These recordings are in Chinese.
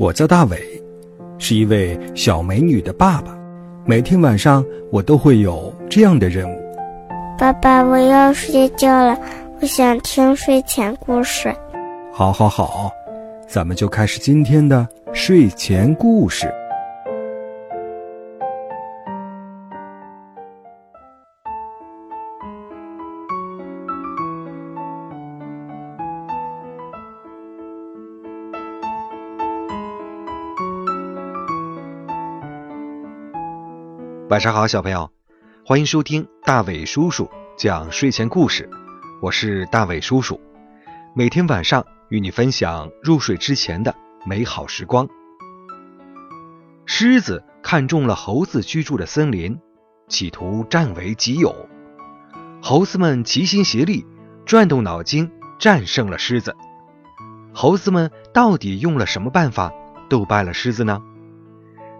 我叫大伟，是一位小美女的爸爸。每天晚上我都会有这样的任务。爸爸，我要睡觉了，我想听睡前故事。好，好，好，咱们就开始今天的睡前故事。晚上好，小朋友，欢迎收听大伟叔叔讲睡前故事。我是大伟叔叔，每天晚上与你分享入睡之前的美好时光。狮子看中了猴子居住的森林，企图占为己有。猴子们齐心协力，转动脑筋，战胜了狮子。猴子们到底用了什么办法斗败了狮子呢？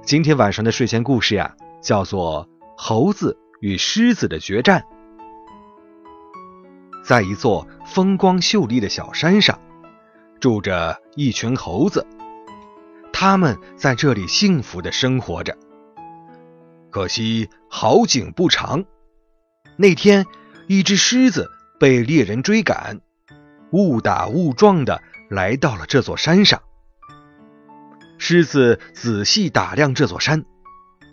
今天晚上的睡前故事呀。叫做猴子与狮子的决战。在一座风光秀丽的小山上，住着一群猴子，他们在这里幸福的生活着。可惜好景不长，那天一只狮子被猎人追赶，误打误撞的来到了这座山上。狮子仔细打量这座山。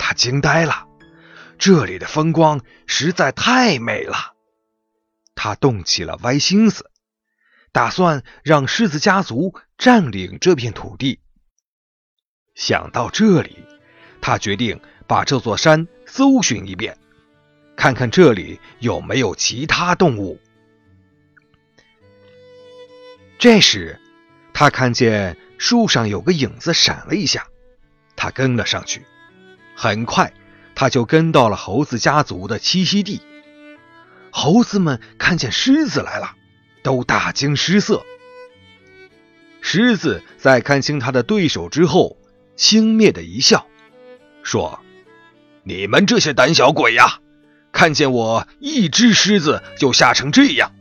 他惊呆了，这里的风光实在太美了。他动起了歪心思，打算让狮子家族占领这片土地。想到这里，他决定把这座山搜寻一遍，看看这里有没有其他动物。这时，他看见树上有个影子闪了一下，他跟了上去。很快，他就跟到了猴子家族的栖息地。猴子们看见狮子来了，都大惊失色。狮子在看清他的对手之后，轻蔑的一笑，说：“你们这些胆小鬼呀，看见我一只狮子就吓成这样，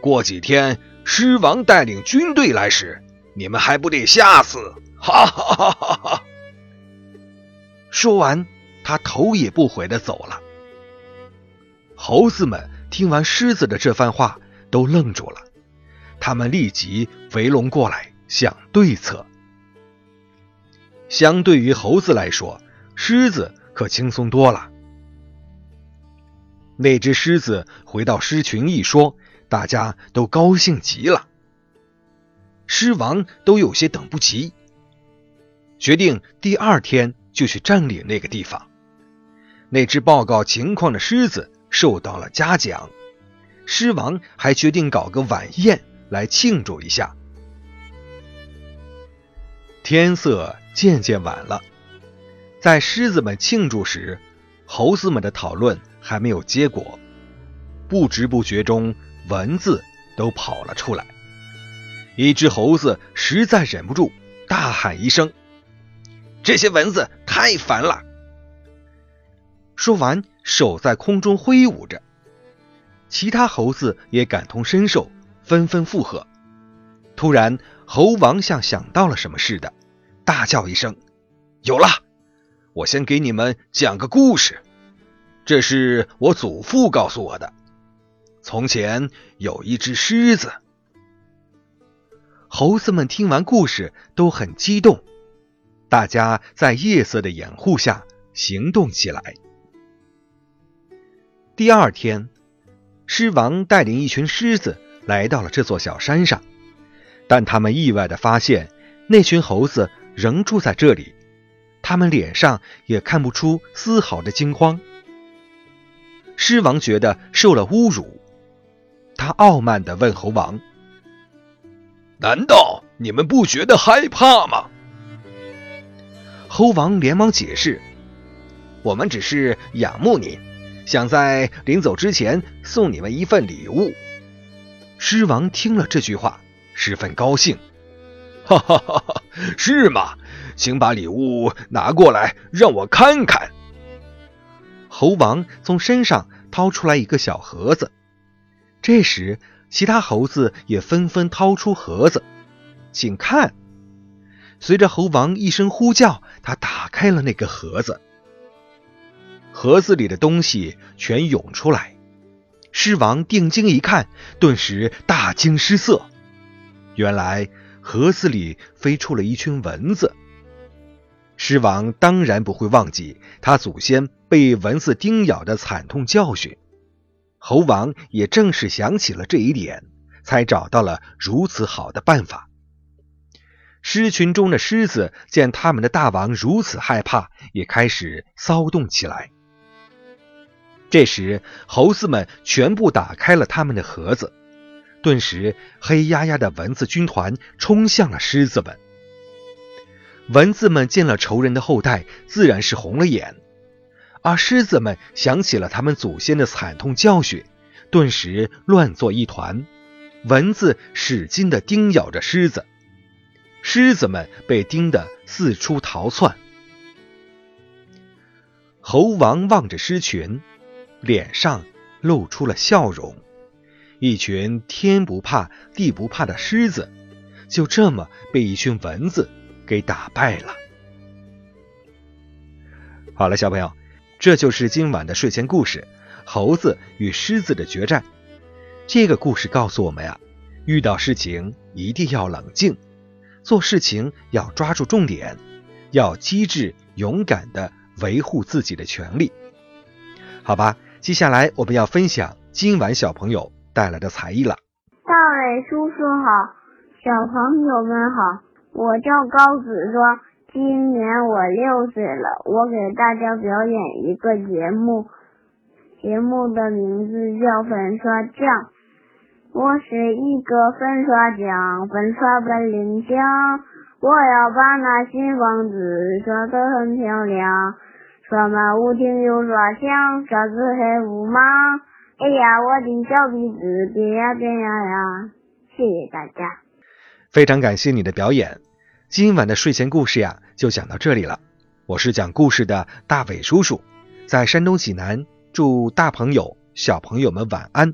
过几天狮王带领军队来时，你们还不得吓死？”哈哈哈哈哈！说完，他头也不回的走了。猴子们听完狮子的这番话，都愣住了。他们立即围拢过来想对策。相对于猴子来说，狮子可轻松多了。那只狮子回到狮群一说，大家都高兴极了。狮王都有些等不及，决定第二天。就去占领那个地方。那只报告情况的狮子受到了嘉奖，狮王还决定搞个晚宴来庆祝一下。天色渐渐晚了，在狮子们庆祝时，猴子们的讨论还没有结果，不知不觉中蚊子都跑了出来。一只猴子实在忍不住，大喊一声。这些蚊子太烦了。说完，手在空中挥舞着，其他猴子也感同身受，纷纷附和。突然，猴王像想到了什么似的，大叫一声：“有了！我先给你们讲个故事。这是我祖父告诉我的。从前有一只狮子。”猴子们听完故事都很激动。大家在夜色的掩护下行动起来。第二天，狮王带领一群狮子来到了这座小山上，但他们意外的发现，那群猴子仍住在这里，他们脸上也看不出丝毫的惊慌。狮王觉得受了侮辱，他傲慢的问猴王：“难道你们不觉得害怕吗？”猴王连忙解释：“我们只是仰慕您，想在临走之前送你们一份礼物。”狮王听了这句话，十分高兴：“哈 哈哈哈！是吗？请把礼物拿过来，让我看看。”猴王从身上掏出来一个小盒子，这时其他猴子也纷纷掏出盒子，请看。随着猴王一声呼叫，他打开了那个盒子。盒子里的东西全涌出来，狮王定睛一看，顿时大惊失色。原来盒子里飞出了一群蚊子。狮王当然不会忘记他祖先被蚊子叮咬的惨痛教训，猴王也正是想起了这一点，才找到了如此好的办法。狮群中的狮子见他们的大王如此害怕，也开始骚动起来。这时，猴子们全部打开了他们的盒子，顿时，黑压压的蚊子军团冲向了狮子们。蚊子们见了仇人的后代，自然是红了眼；而狮子们想起了他们祖先的惨痛教训，顿时乱作一团。蚊子使劲地叮咬着狮子，狮子们被叮得四处逃窜。猴王望着狮群。脸上露出了笑容，一群天不怕地不怕的狮子，就这么被一群蚊子给打败了。好了，小朋友，这就是今晚的睡前故事《猴子与狮子的决战》。这个故事告诉我们呀，遇到事情一定要冷静，做事情要抓住重点，要机智勇敢的维护自己的权利。好吧。接下来我们要分享今晚小朋友带来的才艺了。大伟叔叔好，小朋友们好，我叫高子庄，今年我六岁了。我给大家表演一个节目，节目的名字叫粉刷匠。我是一个粉刷匠，粉刷本领强，我要把那新房子刷得很漂亮。刷满屋顶又刷墙，刷子还不忙。哎呀，我的小鼻子变呀变呀呀！谢谢大家，非常感谢你的表演。今晚的睡前故事呀，就讲到这里了。我是讲故事的大伟叔叔，在山东济南，祝大朋友、小朋友们晚安。